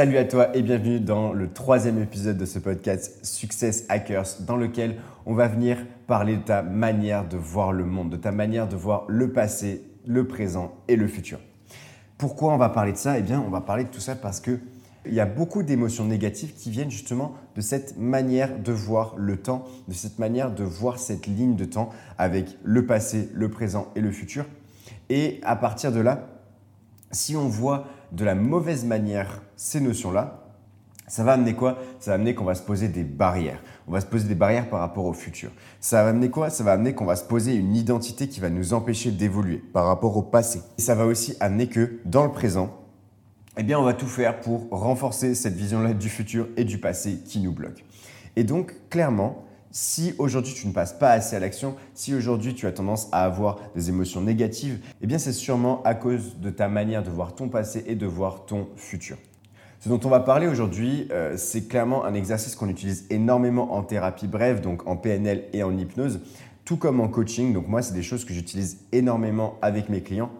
Salut à toi et bienvenue dans le troisième épisode de ce podcast Success Hackers dans lequel on va venir parler de ta manière de voir le monde, de ta manière de voir le passé, le présent et le futur. Pourquoi on va parler de ça? Eh bien, on va parler de tout ça parce que il y a beaucoup d'émotions négatives qui viennent justement de cette manière de voir le temps, de cette manière de voir cette ligne de temps avec le passé, le présent et le futur. Et à partir de là, si on voit de la mauvaise manière ces notions-là, ça va amener quoi? Ça va amener qu'on va se poser des barrières. On va se poser des barrières par rapport au futur. Ça va amener quoi? Ça va amener qu'on va se poser une identité qui va nous empêcher d'évoluer par rapport au passé. Et ça va aussi amener que dans le présent, eh bien, on va tout faire pour renforcer cette vision-là du futur et du passé qui nous bloque. Et donc, clairement, si aujourd'hui tu ne passes pas assez à l'action, si aujourd'hui tu as tendance à avoir des émotions négatives, eh bien c'est sûrement à cause de ta manière de voir ton passé et de voir ton futur. Ce dont on va parler aujourd'hui, euh, c'est clairement un exercice qu'on utilise énormément en thérapie brève, donc en PNL et en hypnose, tout comme en coaching. Donc moi, c'est des choses que j'utilise énormément avec mes clients.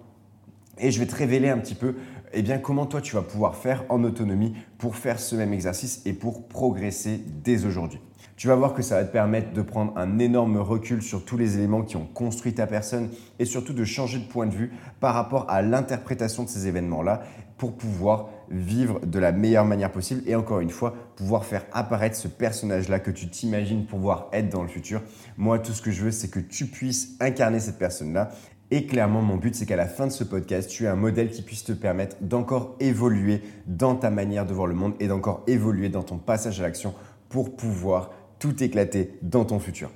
Et je vais te révéler un petit peu eh bien, comment toi tu vas pouvoir faire en autonomie pour faire ce même exercice et pour progresser dès aujourd'hui. Tu vas voir que ça va te permettre de prendre un énorme recul sur tous les éléments qui ont construit ta personne et surtout de changer de point de vue par rapport à l'interprétation de ces événements-là pour pouvoir vivre de la meilleure manière possible et encore une fois, pouvoir faire apparaître ce personnage-là que tu t'imagines pouvoir être dans le futur. Moi, tout ce que je veux, c'est que tu puisses incarner cette personne-là et clairement, mon but, c'est qu'à la fin de ce podcast, tu aies un modèle qui puisse te permettre d'encore évoluer dans ta manière de voir le monde et d'encore évoluer dans ton passage à l'action pour pouvoir tout éclater dans ton futur.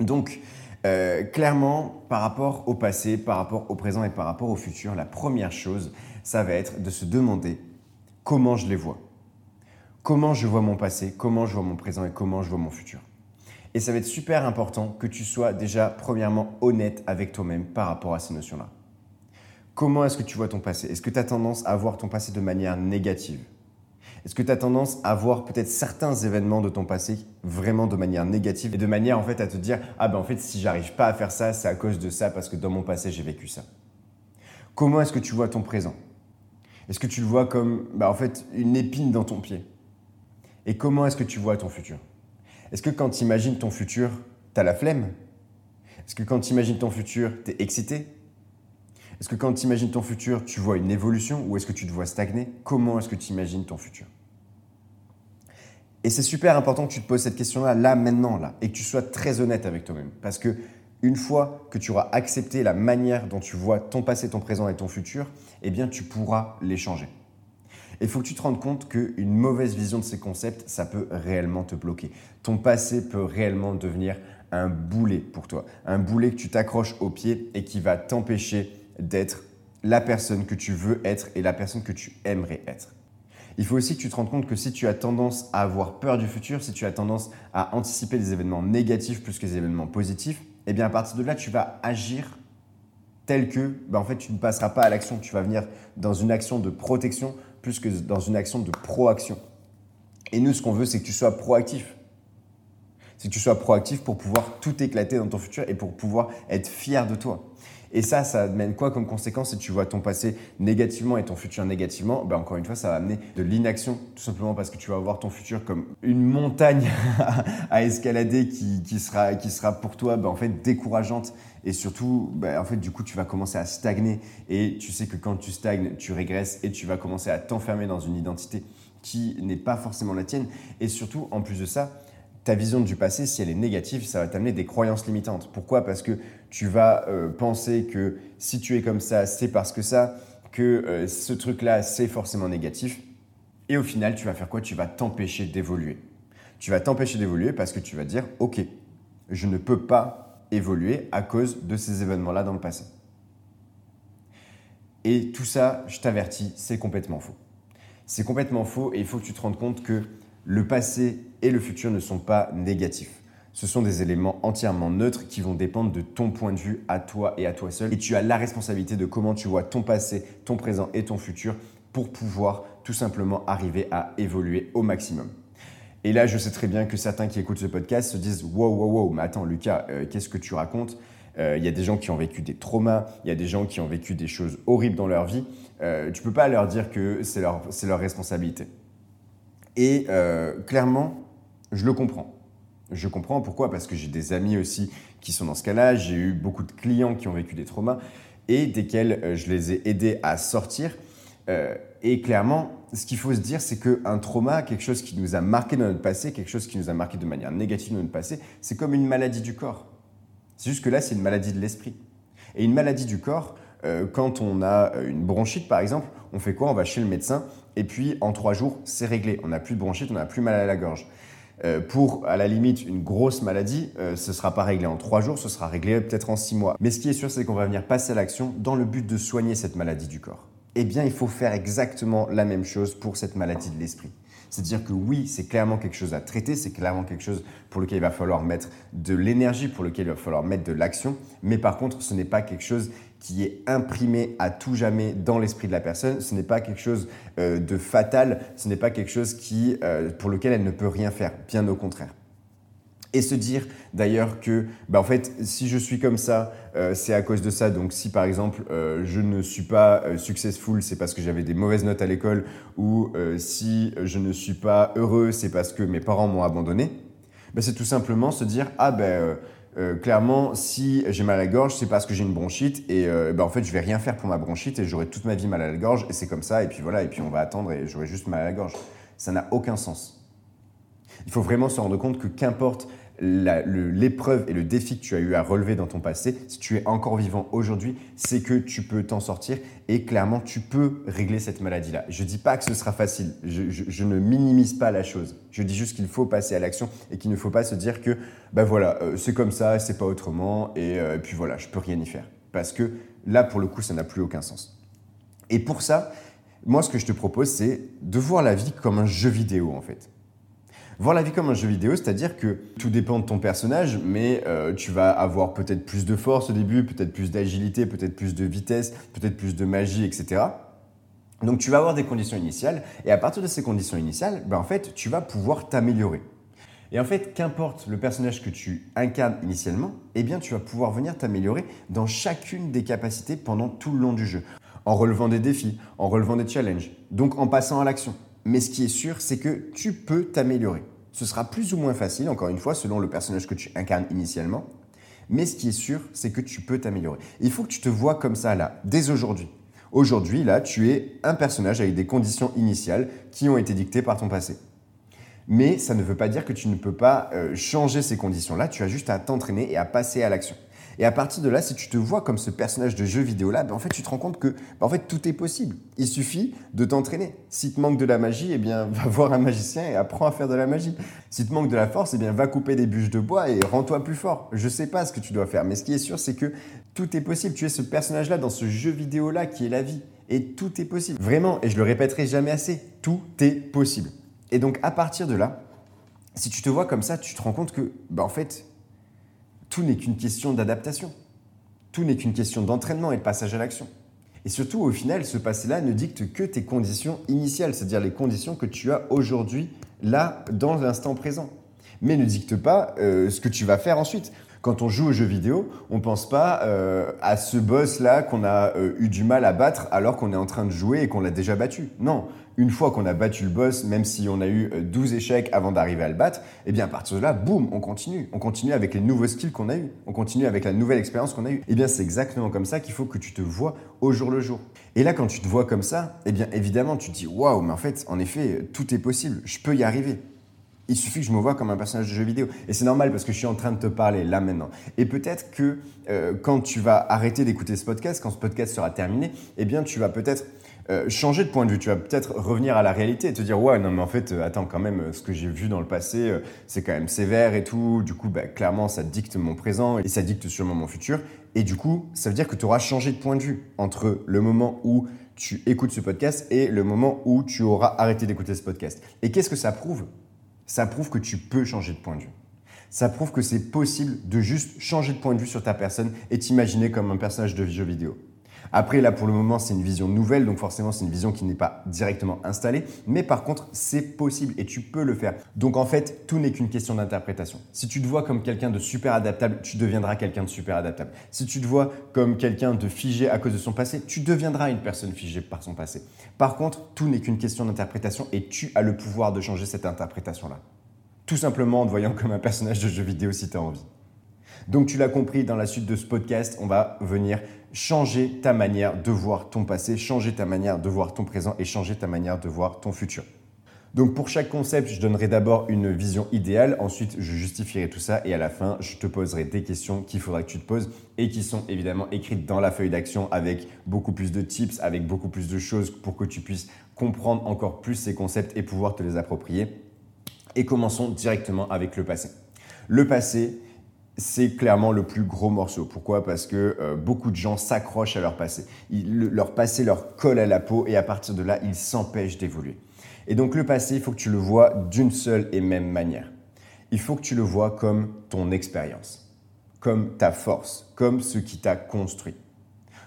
Donc, euh, clairement, par rapport au passé, par rapport au présent et par rapport au futur, la première chose, ça va être de se demander comment je les vois. Comment je vois mon passé, comment je vois mon présent et comment je vois mon futur. Et ça va être super important que tu sois déjà premièrement honnête avec toi-même par rapport à ces notions-là. Comment est-ce que tu vois ton passé? Est-ce que tu as tendance à voir ton passé de manière négative? Est-ce que tu as tendance à voir peut-être certains événements de ton passé vraiment de manière négative et de manière en fait à te dire ah ben en fait si j'arrive pas à faire ça, c'est à cause de ça parce que dans mon passé j'ai vécu ça. Comment est-ce que tu vois ton présent? Est-ce que tu le vois comme bah, en fait une épine dans ton pied? Et comment est-ce que tu vois ton futur? Est-ce que quand tu imagines ton futur, tu as la flemme? Est-ce que quand tu imagines ton futur, tu es excité? Est-ce que quand tu imagines ton futur, tu vois une évolution ou est-ce que tu te vois stagner? Comment est-ce que tu imagines ton futur? Et c'est super important que tu te poses cette question-là, là, maintenant, là, et que tu sois très honnête avec toi-même. Parce que une fois que tu auras accepté la manière dont tu vois ton passé, ton présent et ton futur, eh bien, tu pourras les changer. Il faut que tu te rendes compte qu'une mauvaise vision de ces concepts, ça peut réellement te bloquer. Ton passé peut réellement devenir un boulet pour toi. Un boulet que tu t'accroches au pied et qui va t'empêcher d'être la personne que tu veux être et la personne que tu aimerais être. Il faut aussi que tu te rendes compte que si tu as tendance à avoir peur du futur, si tu as tendance à anticiper des événements négatifs plus que des événements positifs, eh bien à partir de là, tu vas agir tel que, ben en fait, tu ne passeras pas à l'action. Tu vas venir dans une action de protection plus que dans une action de proaction. Et nous, ce qu'on veut, c'est que tu sois proactif. C'est que tu sois proactif pour pouvoir tout éclater dans ton futur et pour pouvoir être fier de toi. Et ça, ça amène quoi comme conséquence si tu vois ton passé négativement et ton futur négativement? Ben Encore une fois, ça va amener de l'inaction, tout simplement parce que tu vas voir ton futur comme une montagne à escalader qui, sera, qui sera pour toi ben, en fait décourageante. Et surtout, ben, en fait, du coup, tu vas commencer à stagner. Et tu sais que quand tu stagnes, tu régresses et tu vas commencer à t'enfermer dans une identité qui n'est pas forcément la tienne. Et surtout, en plus de ça, ta vision du passé, si elle est négative, ça va t'amener des croyances limitantes. Pourquoi? Parce que tu vas euh, penser que si tu es comme ça, c'est parce que ça, que euh, ce truc-là, c'est forcément négatif. Et au final, tu vas faire quoi? Tu vas t'empêcher d'évoluer. Tu vas t'empêcher d'évoluer parce que tu vas dire, OK, je ne peux pas évoluer à cause de ces événements-là dans le passé. Et tout ça, je t'avertis, c'est complètement faux. C'est complètement faux et il faut que tu te rendes compte que le passé et le futur ne sont pas négatifs. Ce sont des éléments entièrement neutres qui vont dépendre de ton point de vue à toi et à toi seul. Et tu as la responsabilité de comment tu vois ton passé, ton présent et ton futur pour pouvoir tout simplement arriver à évoluer au maximum. Et là, je sais très bien que certains qui écoutent ce podcast se disent Wow, wow, wow, mais attends, Lucas, euh, qu'est-ce que tu racontes? Euh, Il y a des gens qui ont vécu des traumas, il y a des gens qui ont vécu des choses horribles dans leur vie. Euh, tu peux pas leur dire que c'est leur responsabilité. Et clairement, je le comprends. Je comprends pourquoi, parce que j'ai des amis aussi qui sont dans ce cas-là, j'ai eu beaucoup de clients qui ont vécu des traumas et desquels euh, je les ai aidés à sortir. Euh, et clairement, ce qu'il faut se dire, c'est qu'un trauma, quelque chose qui nous a marqué dans notre passé, quelque chose qui nous a marqué de manière négative dans notre passé, c'est comme une maladie du corps. C'est juste que là, c'est une maladie de l'esprit. Et une maladie du corps, euh, quand on a une bronchite par exemple, on fait quoi? On va chez le médecin et puis en trois jours, c'est réglé. On n'a plus de bronchite, on n'a plus mal à la gorge. Euh, pour, à la limite, une grosse maladie, euh, ce ne sera pas réglé en trois jours, ce sera réglé peut-être en six mois. Mais ce qui est sûr, c'est qu'on va venir passer à l'action dans le but de soigner cette maladie du corps. Eh bien, il faut faire exactement la même chose pour cette maladie de l'esprit. C'est-à-dire que oui, c'est clairement quelque chose à traiter, c'est clairement quelque chose pour lequel il va falloir mettre de l'énergie, pour lequel il va falloir mettre de l'action, mais par contre, ce n'est pas quelque chose qui est imprimé à tout jamais dans l'esprit de la personne. Ce n'est pas quelque chose euh, de fatal, ce n'est pas quelque chose qui, euh, pour lequel elle ne peut rien faire, bien au contraire. Et se dire d'ailleurs que, bah en fait, si je suis comme ça, euh, c'est à cause de ça. Donc si par exemple je ne suis pas successful, c'est parce que j'avais des mauvaises notes à l'école, ou si je ne suis pas heureux, c'est parce que mes parents m'ont abandonné. Bah, c'est tout simplement se dire ah ben euh, clairement, si j'ai mal à la gorge, c'est parce que j'ai une bronchite et euh, ben, en fait, je vais rien faire pour ma bronchite et j'aurai toute ma vie mal à la gorge et c'est comme ça et puis voilà et puis on va attendre et j'aurai juste mal à la gorge. Ça n'a aucun sens. Il faut vraiment se rendre compte que qu'importe l'épreuve et le défi que tu as eu à relever dans ton passé, si tu es encore vivant aujourd'hui, c'est que tu peux t'en sortir et clairement tu peux régler cette maladie-là. Je ne dis pas que ce sera facile, je, ne minimise pas la chose. Je dis juste qu'il faut passer à l'action et qu'il ne faut pas se dire que ben voilà, euh, c'est comme ça, c'est pas autrement et, euh, et puis voilà, je peux rien y faire. Parce que là, pour le coup, ça n'a plus aucun sens. Et pour ça, moi, ce que je te propose, c'est de voir la vie comme un jeu vidéo en fait. Voir la vie comme un jeu vidéo, c'est-à-dire que tout dépend de ton personnage, mais euh, tu vas avoir peut-être plus de force au début, peut-être plus d'agilité, peut-être plus de vitesse, peut-être plus de magie, etc. Donc tu vas avoir des conditions initiales, et à partir de ces conditions initiales, ben, en fait, tu vas pouvoir t'améliorer. Et en fait, qu'importe le personnage que tu incarnes initialement, eh bien, tu vas pouvoir venir t'améliorer dans chacune des capacités pendant tout le long du jeu, en relevant des défis, en relevant des challenges, donc en passant à l'action. Mais ce qui est sûr, c'est que tu peux t'améliorer. Ce sera plus ou moins facile, encore une fois, selon le personnage que tu incarnes initialement. Mais ce qui est sûr, c'est que tu peux t'améliorer. Il faut que tu te vois comme ça là, dès aujourd'hui. Aujourd'hui, là, tu es un personnage avec des conditions initiales qui ont été dictées par ton passé. Mais ça ne veut pas dire que tu ne peux pas euh, changer ces conditions-là, tu as juste à t'entraîner et à passer à l'action. Et à partir de là, si tu te vois comme ce personnage de jeu vidéo là, ben en fait, tu te rends compte que ben en fait, tout est possible. Il suffit de t'entraîner. Si te manque de la magie, eh bien, va voir un magicien et apprends à faire de la magie. Si te manque de la force, eh bien, va couper des bûches de bois et rends-toi plus fort. Je sais pas ce que tu dois faire, mais ce qui est sûr, c'est que tout est possible. Tu es ce personnage là dans ce jeu vidéo là qui est la vie. Et tout est possible. Vraiment, et je le répéterai jamais assez, tout est possible. Et donc, à partir de là, si tu te vois comme ça, tu te rends compte que, ben en fait, tout n'est qu'une question d'adaptation. Tout n'est qu'une question d'entraînement et de passage à l'action. Et surtout, au final, ce passé-là ne dicte que tes conditions initiales, c'est-à-dire les conditions que tu as aujourd'hui, là, dans l'instant présent. Mais ne dicte pas euh, ce que tu vas faire ensuite. Quand on joue aux jeux vidéo, on ne pense pas euh, à ce boss-là qu'on a euh, eu du mal à battre alors qu'on est en train de jouer et qu'on l'a déjà battu. Non, une fois qu'on a battu le boss, même si on a eu 12 euh, échecs avant d'arriver à le battre, eh bien à partir de là, boum, on continue. On continue avec les nouveaux skills qu'on a eu. On continue avec la nouvelle expérience qu'on a eue. Eh bien c'est exactement comme ça qu'il faut que tu te vois au jour le jour. Et là, quand tu te vois comme ça, eh bien évidemment, tu te dis waouh, mais en fait, en effet, tout est possible. Je peux y arriver. Il suffit que je me vois comme un personnage de jeu vidéo. Et c'est normal parce que je suis en train de te parler là maintenant. Et peut-être que euh, quand tu vas arrêter d'écouter ce podcast, quand ce podcast sera terminé, eh bien tu vas peut-être euh, changer de point de vue. Tu vas peut-être revenir à la réalité et te dire ouais non mais en fait euh, attends quand même ce que j'ai vu dans le passé c'est quand même sévère et tout. Du coup bah, clairement ça dicte mon présent et ça dicte sûrement mon futur. Et du coup ça veut dire que tu auras changé de point de vue entre le moment où tu écoutes ce podcast et le moment où tu auras arrêté d'écouter ce podcast. Et qu'est-ce que ça prouve? Ça prouve que tu peux changer de point de vue. Ça prouve que c'est possible de juste changer de point de vue sur ta personne et t'imaginer comme un personnage de jeu vidéo. Après, là, pour le moment, c'est une vision nouvelle, donc forcément, c'est une vision qui n'est pas directement installée. Mais par contre, c'est possible et tu peux le faire. Donc en fait, tout n'est qu'une question d'interprétation. Si tu te vois comme quelqu'un de super adaptable, tu deviendras quelqu'un de super adaptable. Si tu te vois comme quelqu'un de figé à cause de son passé, tu deviendras une personne figée par son passé. Par contre, tout n'est qu'une question d'interprétation et tu as le pouvoir de changer cette interprétation-là. Tout simplement en te voyant comme un personnage de jeu vidéo si tu as envie. Donc tu l'as compris, dans la suite de ce podcast, on va venir changer ta manière de voir ton passé, changer ta manière de voir ton présent et changer ta manière de voir ton futur. Donc pour chaque concept, je donnerai d'abord une vision idéale, ensuite je justifierai tout ça et à la fin, je te poserai des questions qu'il faudra que tu te poses et qui sont évidemment écrites dans la feuille d'action avec beaucoup plus de tips, avec beaucoup plus de choses pour que tu puisses comprendre encore plus ces concepts et pouvoir te les approprier. Et commençons directement avec le passé. Le passé, c'est clairement le plus gros morceau. Pourquoi? Parce que euh, beaucoup de gens s'accrochent à leur passé. leur passé leur colle à la peau et à partir de là, ils s'empêchent d'évoluer. Et donc le passé, il faut que tu le vois d'une seule et même manière. Il faut que tu le vois comme ton expérience, comme ta force, comme ce qui t'a construit.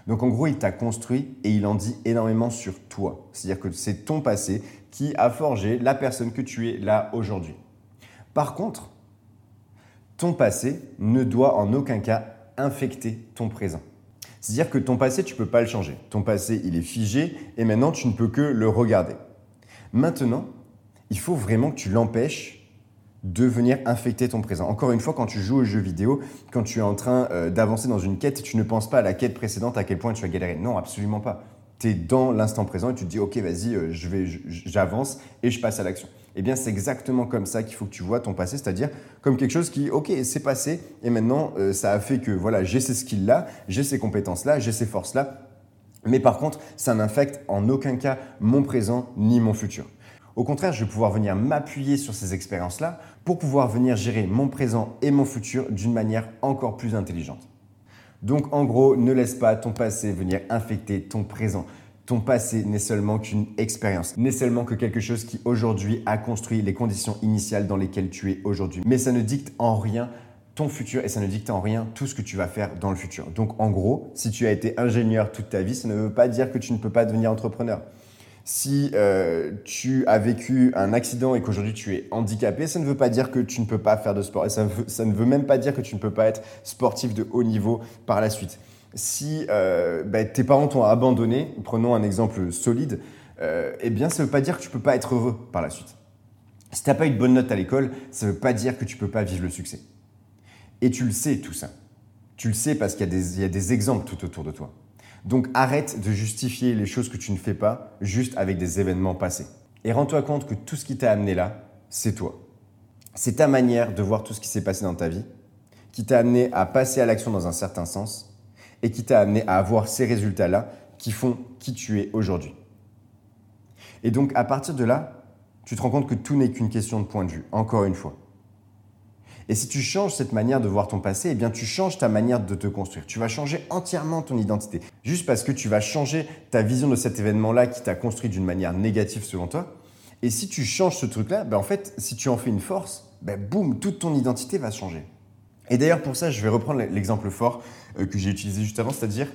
Donc en gros, il t'a construit et il en dit énormément sur toi. C'est-à-dire que c'est ton passé qui a forgé la personne que tu es là aujourd'hui. Par contre, ton passé ne doit en aucun cas infecter ton présent. C'est-à-dire que ton passé, tu ne peux pas le changer. Ton passé, il est figé et maintenant, tu ne peux que le regarder. Maintenant, il faut vraiment que tu l'empêches de venir infecter ton présent. Encore une fois, quand tu joues aux jeux vidéo, quand tu es en train euh, d'avancer dans une quête, tu ne penses pas à la quête précédente, à quel point tu as galéré. Non, absolument pas. Tu es dans l'instant présent et tu te dis, ok, vas-y, euh, je vais, j'avance et je passe à l'action. Eh bien, c'est exactement comme ça qu'il faut que tu vois ton passé, c'est-à-dire comme quelque chose qui, ok, c'est passé et maintenant, euh, ça a fait que voilà, j'ai ces skills-là, j'ai ces compétences-là, j'ai ces forces-là. Mais par contre, ça n'infecte en aucun cas mon présent ni mon futur. Au contraire, je vais pouvoir venir m'appuyer sur ces expériences-là pour pouvoir venir gérer mon présent et mon futur d'une manière encore plus intelligente. Donc en gros, ne laisse pas ton passé venir infecter ton présent. Ton passé n'est seulement qu'une expérience, n'est seulement que quelque chose qui aujourd'hui a construit les conditions initiales dans lesquelles tu es aujourd'hui. Mais ça ne dicte en rien ton futur et ça ne dicte en rien tout ce que tu vas faire dans le futur. Donc en gros, si tu as été ingénieur toute ta vie, ça ne veut pas dire que tu ne peux pas devenir entrepreneur si euh, tu as vécu un accident et qu'aujourd'hui tu es handicapé, ça ne veut pas dire que tu ne peux pas faire de sport. Et ça, ne veut même pas dire que tu ne peux pas être sportif de haut niveau par la suite. Si euh, bah, tes parents t'ont abandonné, prenons un exemple solide, euh, eh bien ça ne veut pas dire que tu peux pas être heureux par la suite. Si tu n'as pas eu de bonne note à l'école, ça ne veut pas dire que tu peux pas vivre le succès. Et tu le sais tout ça. Tu le sais parce qu'il y a des exemples tout autour de toi. Donc arrête de justifier les choses que tu ne fais pas juste avec des événements passés. Et rends-toi compte que tout ce qui t'a amené là, c'est toi. C'est ta manière de voir tout ce qui s'est passé dans ta vie qui t'a amené à passer à l'action dans un certain sens et qui t'a amené à avoir ces résultats-là qui font qui tu es aujourd'hui. Et donc à partir de là, tu te rends compte que tout n'est qu'une question de point de vue, encore une fois. Et si tu changes cette manière de voir ton passé, eh bien tu changes ta manière de te construire. Tu vas changer entièrement ton identité. Juste parce que tu vas changer ta vision de cet événement-là qui t'a construit d'une manière négative selon toi. Et si tu changes ce truc-là, ben en fait, si tu en fais une force, ben boum, toute ton identité va changer. Et d'ailleurs, pour ça, je vais reprendre l'exemple fort euh, que j'ai utilisé juste avant, c'est-à-dire,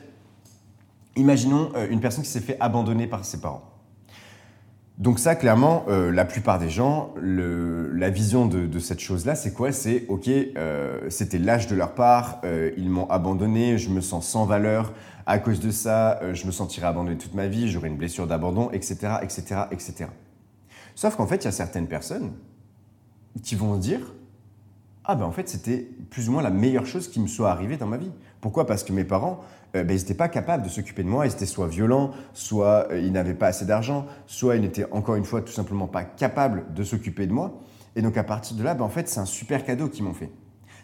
imaginons euh, une personne qui s'est fait abandonner par ses parents. Donc ça, clairement, euh, la plupart des gens, la vision de, cette chose-là, c'est quoi? C'est, ok, c'était l'âge de leur part, ils m'ont abandonné, je me sens sans valeur, à cause de ça, je me sentirai abandonné toute ma vie, j'aurai une blessure d'abandon, etc., etc., etc. Sauf qu'en fait, il y a certaines personnes qui vont dire, ah ben en fait, c'était plus ou moins la meilleure chose qui me soit arrivée dans ma vie. Pourquoi? Parce que mes parents, euh, ben, ils n'étaient pas capables de s'occuper de moi, ils étaient soit violents, soit euh, ils n'avaient pas assez d'argent, soit ils n'étaient encore une fois tout simplement pas capables de s'occuper de moi. Et donc à partir de là, ben, en fait, c'est un super cadeau qu'ils m'ont fait.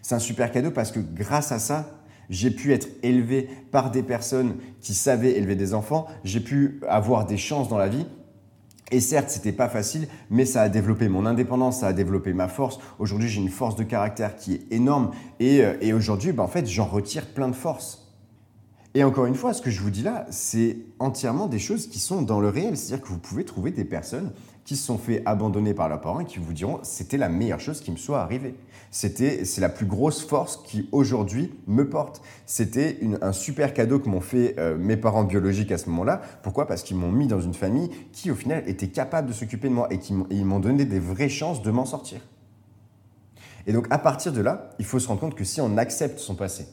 C'est un super cadeau parce que grâce à ça, J'ai pu être élevé par des personnes qui savaient élever des enfants. J'ai pu avoir des chances dans la vie. Et certes, c'était pas facile, mais ça a développé mon indépendance, ça a développé ma force. Aujourd'hui, j'ai une force de caractère qui est énorme. Et, euh, aujourd'hui, ben, en fait, j'en retire plein de force. Et encore une fois, ce que je vous dis là, c'est entièrement des choses qui sont dans le réel. C'est-à-dire que vous pouvez trouver des personnes qui se sont fait abandonner par leurs parents et qui vous diront c'était la meilleure chose qui me soit arrivée. C'était c'est la plus grosse force qui aujourd'hui me porte. C'était un super cadeau que m'ont fait euh, mes parents biologiques à ce moment-là. Pourquoi? Parce qu'ils m'ont mis dans une famille qui au final était capable de s'occuper de moi et qui ils m'ont donné des vraies chances de m'en sortir. Et donc à partir de là, il faut se rendre compte que si on accepte son passé,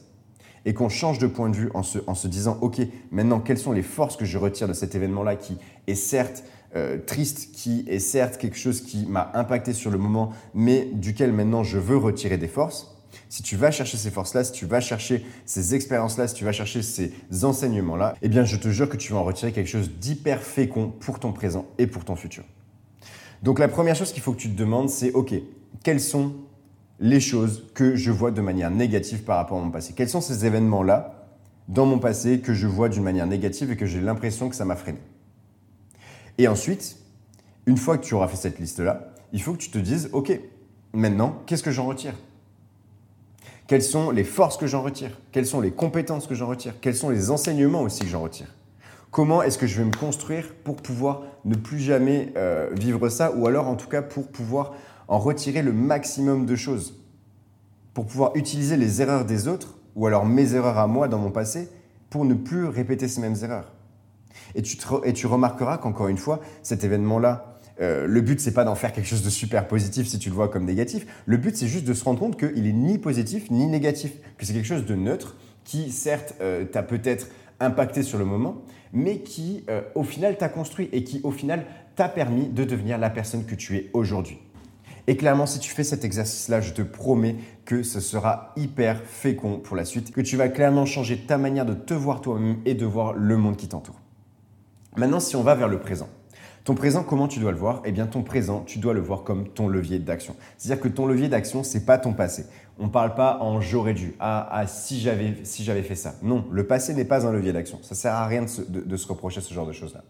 et qu'on change de point de vue en se, en se disant, OK, maintenant, quelles sont les forces que je retire de cet événement-là qui est certes euh, triste, qui est certes quelque chose qui m'a impacté sur le moment, mais duquel maintenant je veux retirer des forces. Si tu vas chercher ces forces-là, si tu vas chercher ces expériences-là, si tu vas chercher ces enseignements-là, eh bien, je te jure que tu vas en retirer quelque chose d'hyper fécond pour ton présent et pour ton futur. Donc, la première chose qu'il faut que tu te demandes, c'est OK, quels sont les choses que je vois de manière négative par rapport à mon passé? Quels sont ces événements-là dans mon passé que je vois d'une manière négative et que j'ai l'impression que ça m'a freiné? Et ensuite, une fois que tu auras fait cette liste-là, il faut que tu te dises, OK, maintenant, qu'est-ce que j'en retire? Quelles sont les forces que j'en retire? Quelles sont les compétences que j'en retire? Quels sont les enseignements aussi que j'en retire? Comment est-ce que je vais me construire pour pouvoir ne plus jamais euh, vivre ça ou alors en tout cas pour pouvoir en retirer le maximum de choses? Pour pouvoir utiliser les erreurs des autres ou alors mes erreurs à moi dans mon passé pour ne plus répéter ces mêmes erreurs? Et tu, remarqueras qu'encore une fois, cet événement-là, euh, le but, c'est pas d'en faire quelque chose de super positif si tu le vois comme négatif. Le but, c'est juste de se rendre compte qu'il est ni positif ni négatif, que c'est quelque chose de neutre qui, certes, euh, t'a peut-être impacté sur le moment, mais qui, euh, au final, t'a construit et qui, au final, t'a permis de devenir la personne que tu es aujourd'hui. Et clairement, si tu fais cet exercice-là, je te promets que ce sera hyper fécond pour la suite, que tu vas clairement changer ta manière de te voir toi-même et de voir le monde qui t'entoure. Maintenant, si on va vers le présent. Ton présent, comment tu dois le voir? Eh bien, ton présent, tu dois le voir comme ton levier d'action. C'est-à-dire que ton levier d'action, c'est pas ton passé. On ne parle pas en j'aurais dû, ah, ah si j'avais si fait ça. Non, le passé n'est pas un levier d'action. Ça sert à rien de se reprocher ce genre de choses-là.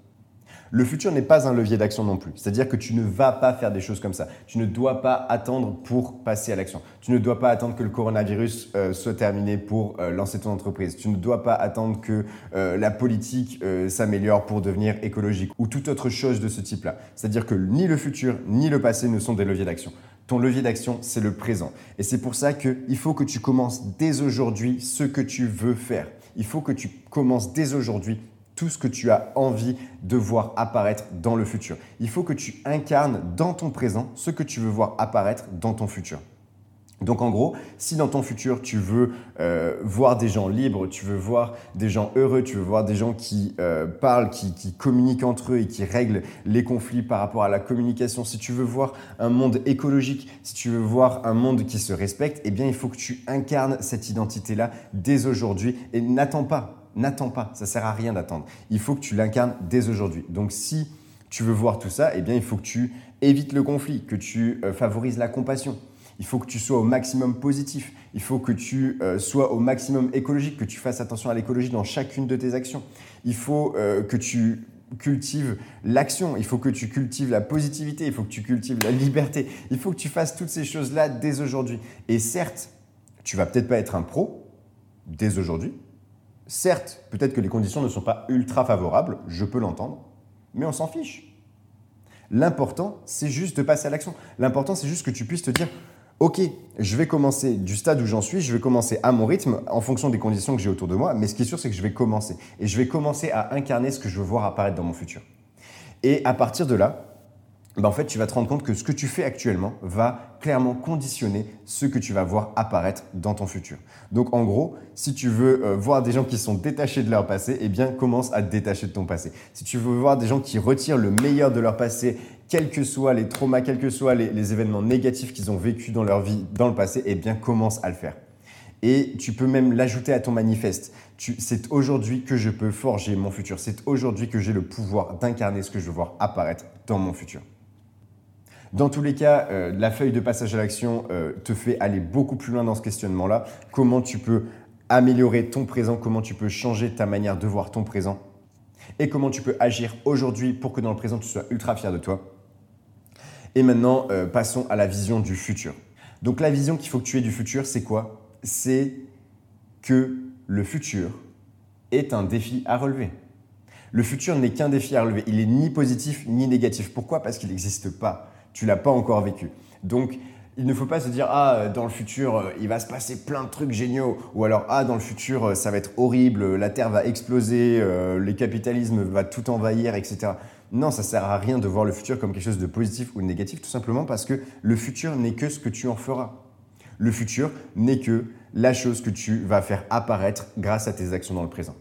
Le futur n'est pas un levier d'action non plus. C'est-à-dire que tu ne vas pas faire des choses comme ça. Tu ne dois pas attendre pour passer à l'action. Tu ne dois pas attendre que le coronavirus euh, soit terminé pour euh, lancer ton entreprise. Tu ne dois pas attendre que euh, la politique s'améliore pour devenir écologique ou toute autre chose de ce type-là. C'est-à-dire que ni le futur ni le passé ne sont des leviers d'action. Ton levier d'action, c'est le présent. Et c'est pour ça qu'il faut que tu commences dès aujourd'hui ce que tu veux faire. Il faut que tu commences dès aujourd'hui tout ce que tu as envie de voir apparaître dans le futur. Il faut que tu incarnes dans ton présent ce que tu veux voir apparaître dans ton futur. Donc en gros, si dans ton futur tu veux euh, voir des gens libres, tu veux voir des gens heureux, tu veux voir des gens qui euh, parlent, qui, qui, communiquent entre eux et qui règlent les conflits par rapport à la communication, si tu veux voir un monde écologique, si tu veux voir un monde qui se respecte, eh bien il faut que tu incarnes cette identité-là dès aujourd'hui et n'attends pas n'attends pas, ça sert à rien d'attendre. Il faut que tu l'incarnes dès aujourd'hui. Donc si tu veux voir tout ça, eh bien il faut que tu évites le conflit, que tu euh, favorises la compassion. Il faut que tu sois au maximum positif. Il faut que tu euh, sois au maximum écologique, que tu fasses attention à l'écologie dans chacune de tes actions. Il faut euh, que tu cultives l'action, il faut que tu cultives la positivité, il faut que tu cultives la liberté. Il faut que tu fasses toutes ces choses-là dès aujourd'hui. Et certes, tu vas peut-être pas être un pro dès aujourd'hui, Certes, peut-être que les conditions ne sont pas ultra favorables, je peux l'entendre, mais on s'en fiche. L'important, c'est juste de passer à l'action. L'important, c'est juste que tu puisses te dire, OK, je vais commencer du stade où j'en suis, je vais commencer à mon rythme en fonction des conditions que j'ai autour de moi, mais ce qui est sûr, c'est que je vais commencer. Et je vais commencer à incarner ce que je veux voir apparaître dans mon futur. Et à partir de là, ben, en fait, tu vas te rendre compte que ce que tu fais actuellement va clairement conditionner ce que tu vas voir apparaître dans ton futur. Donc, en gros, si tu veux euh, voir des gens qui sont détachés de leur passé, eh bien, commence à te détacher de ton passé. Si tu veux voir des gens qui retirent le meilleur de leur passé, quels que soient les traumas, quels que soient les, événements négatifs qu'ils ont vécu dans leur vie dans le passé, eh bien, commence à le faire. Et tu peux même l'ajouter à ton manifeste. C'est aujourd'hui que je peux forger mon futur. C'est aujourd'hui que j'ai le pouvoir d'incarner ce que je veux voir apparaître dans mon futur. Dans tous les cas, euh, la feuille de passage à l'action euh, te fait aller beaucoup plus loin dans ce questionnement-là. Comment tu peux améliorer ton présent, comment tu peux changer ta manière de voir ton présent? Et comment tu peux agir aujourd'hui pour que dans le présent tu sois ultra fier de toi? Et maintenant, euh, passons à la vision du futur. Donc la vision qu'il faut que tu aies du futur, c'est quoi? C'est que le futur est un défi à relever. Le futur n'est qu'un défi à relever. Il est ni positif ni négatif. Pourquoi? Parce qu'il n'existe pas. Tu l'as pas encore vécu. Donc, il ne faut pas se dire ah dans le futur euh, il va se passer plein de trucs géniaux ou alors ah dans le futur euh, ça va être horrible, la terre va exploser, euh, le capitalisme va tout envahir, etc. Non, ça sert à rien de voir le futur comme quelque chose de positif ou de négatif, tout simplement parce que le futur n'est que ce que tu en feras. Le futur n'est que la chose que tu vas faire apparaître grâce à tes actions dans le présent.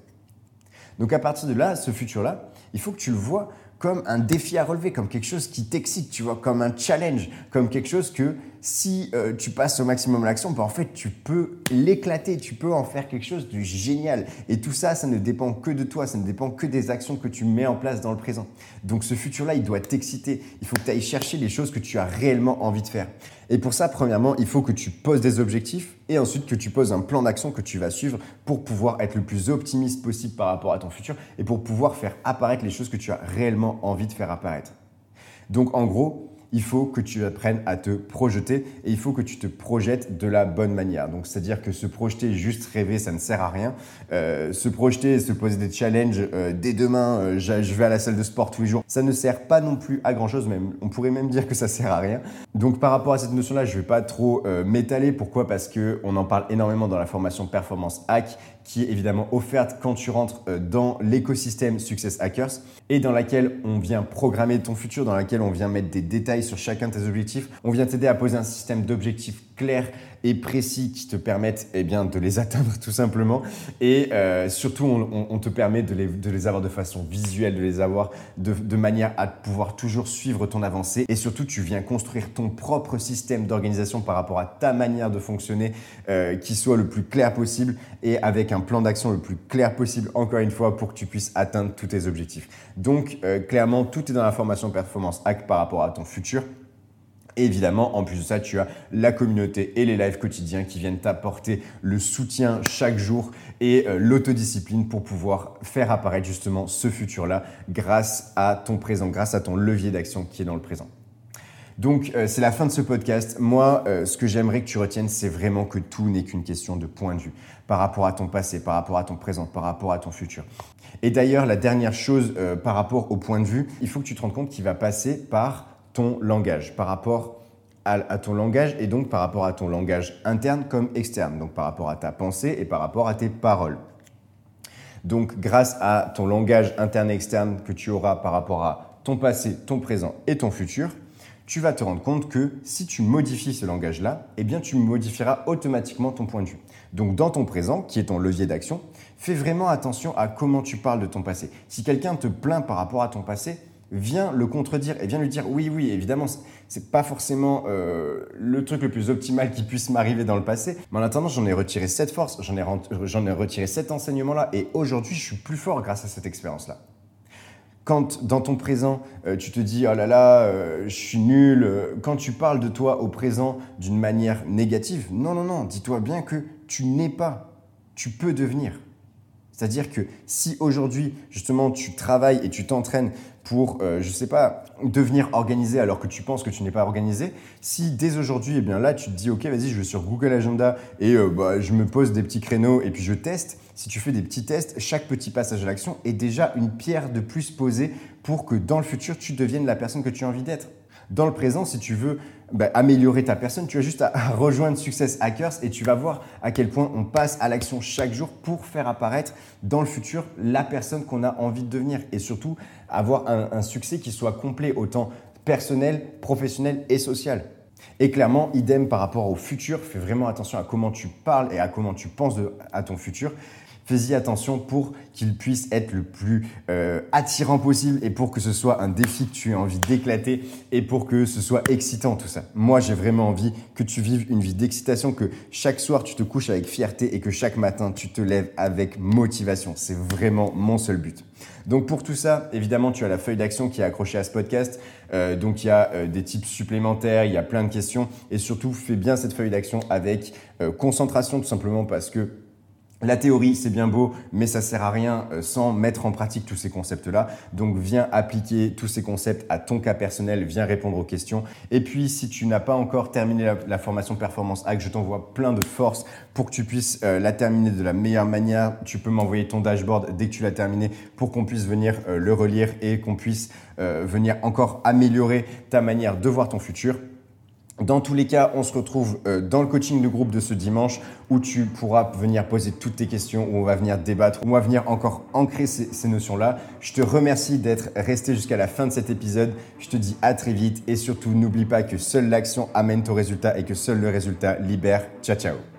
Donc à partir de là, ce futur-là, il faut que tu le vois comme un défi à relever, comme quelque chose qui t'excite, tu vois, comme un challenge, comme quelque chose que si euh, tu passes au maximum l'action, bah, en fait, tu peux l'éclater, tu peux en faire quelque chose de génial. Et tout ça, ça ne dépend que de toi, ça ne dépend que des actions que tu mets en place dans le présent. Donc ce futur-là, il doit t'exciter. Il faut que tu ailles chercher les choses que tu as réellement envie de faire. Et pour ça, premièrement, il faut que tu poses des objectifs et ensuite que tu poses un plan d'action que tu vas suivre pour pouvoir être le plus optimiste possible par rapport à ton futur et pour pouvoir faire apparaître les choses que tu as réellement envie de faire apparaître. Donc en gros, il faut que tu apprennes à te projeter et il faut que tu te projettes de la bonne manière. Donc, c'est-à-dire que se projeter, juste rêver, ça ne sert à rien. Euh, se projeter, se poser des challenges, euh, dès demain, euh, je vais à la salle de sport tous les jours, ça ne sert pas non plus à grand-chose. Même, on pourrait même dire que ça sert à rien. Donc, par rapport à cette notion-là, je ne vais pas trop m'étaler. Pourquoi? Parce qu'on en parle énormément dans la formation Performance Hack qui est évidemment offerte quand tu rentres euh, dans l'écosystème Success Hackers et dans laquelle on vient programmer ton futur, dans laquelle on vient mettre des détails sur chacun de tes objectifs. On vient t'aider à poser un système d'objectifs clairs et précis qui te permettent eh bien, de les atteindre tout simplement. Et euh, surtout, on, te permet de les, de les, avoir de façon visuelle, de les avoir de, manière à pouvoir toujours suivre ton avancée. Et surtout, tu viens construire ton propre système d'organisation par rapport à ta manière de fonctionner euh, qui soit le plus clair possible et avec un plan d'action le plus clair possible, encore une fois, pour que tu puisses atteindre tous tes objectifs. Donc, euh, clairement, tout est dans la formation Performance Hack par rapport à ton futur évidemment, en plus de ça, tu as la communauté et les lives quotidiens qui viennent t'apporter le soutien chaque jour et euh, l'autodiscipline pour pouvoir faire apparaître justement ce futur-là grâce à ton présent, grâce à ton levier d'action qui est dans le présent. Donc, euh, c'est la fin de ce podcast. Moi, euh, ce que j'aimerais que tu retiennes, c'est vraiment que tout n'est qu'une question de point de vue par rapport à ton passé, par rapport à ton présent, par rapport à ton futur. Et d'ailleurs, la dernière chose par rapport au point de vue, il faut que tu te rendes compte qu'il va passer par ton langage, par rapport à, ton langage et donc par rapport à ton langage interne comme externe, donc par rapport à ta pensée et par rapport à tes paroles. Donc grâce à ton langage interne et externe que tu auras par rapport à ton passé, ton présent et ton futur, tu vas te rendre compte que si tu modifies ce langage-là, eh bien tu modifieras automatiquement ton point de vue. Donc dans ton présent, qui est ton levier d'action, fais vraiment attention à comment tu parles de ton passé. Si quelqu'un te plaint par rapport à ton passé, viens le contredire et viens lui dire oui, oui, évidemment, c'est pas forcément euh, le truc le plus optimal qui puisse m'arriver dans le passé, mais en attendant, j'en ai retiré cette force, j'en ai, ai retiré cet enseignement-là et aujourd'hui, je suis plus fort grâce à cette expérience-là. Quand dans ton présent, euh, tu te dis oh là là, euh, je suis nul, quand tu parles de toi au présent d'une manière négative, non, non, non, dis-toi bien que tu n'es pas, tu peux devenir. C'est-à-dire que si aujourd'hui, justement, tu travailles et tu t'entraînes pour, euh, je sais pas, devenir organisé alors que tu penses que tu n'es pas organisé, si dès aujourd'hui, eh bien là, tu te dis, OK, vas-y, je vais sur Google Agenda et euh, bah, je me pose des petits créneaux et puis je teste, si tu fais des petits tests, chaque petit passage à l'action est déjà une pierre de plus posée pour que dans le futur, tu deviennes la personne que tu as envie d'être. Dans le présent, si tu veux bah, améliorer ta personne, tu as juste à, rejoindre Success Hackers et tu vas voir à quel point on passe à l'action chaque jour pour faire apparaître dans le futur la personne qu'on a envie de devenir et surtout avoir un, un succès qui soit complet autant personnel, professionnel et social. Et clairement, idem par rapport au futur, fais vraiment attention à comment tu parles et à comment tu penses à ton futur fais-y attention pour qu'il puisse être le plus euh, attirant possible et pour que ce soit un défi que tu aies envie d'éclater et pour que ce soit excitant tout ça. Moi, j'ai vraiment envie que tu vives une vie d'excitation, que chaque soir tu te couches avec fierté et que chaque matin tu te lèves avec motivation. C'est vraiment mon seul but. Donc pour tout ça, évidemment, tu as la feuille d'action qui est accrochée à ce podcast. Euh, donc il y a euh, des tips supplémentaires, il y a plein de questions et surtout fais bien cette feuille d'action avec concentration tout simplement parce que la théorie, c'est bien beau, mais ça sert à rien euh, sans mettre en pratique tous ces concepts-là. Donc, viens appliquer tous ces concepts à ton cas personnel, viens répondre aux questions. Et puis, si tu n'as pas encore terminé la, formation Performance Hack, je t'envoie plein de force pour que tu puisses euh, la terminer de la meilleure manière. Tu peux m'envoyer ton dashboard dès que tu l'as terminé pour qu'on puisse venir euh, le relire et qu'on puisse venir encore améliorer ta manière de voir ton futur. Dans tous les cas, on se retrouve euh, dans le coaching de groupe de ce dimanche où tu pourras venir poser toutes tes questions, où on va venir débattre, où on va venir encore ancrer ces, notions-là. Je te remercie d'être resté jusqu'à la fin de cet épisode. Je te dis à très vite et surtout n'oublie pas que seule l'action amène ton résultat et que seul le résultat libère. Ciao ciao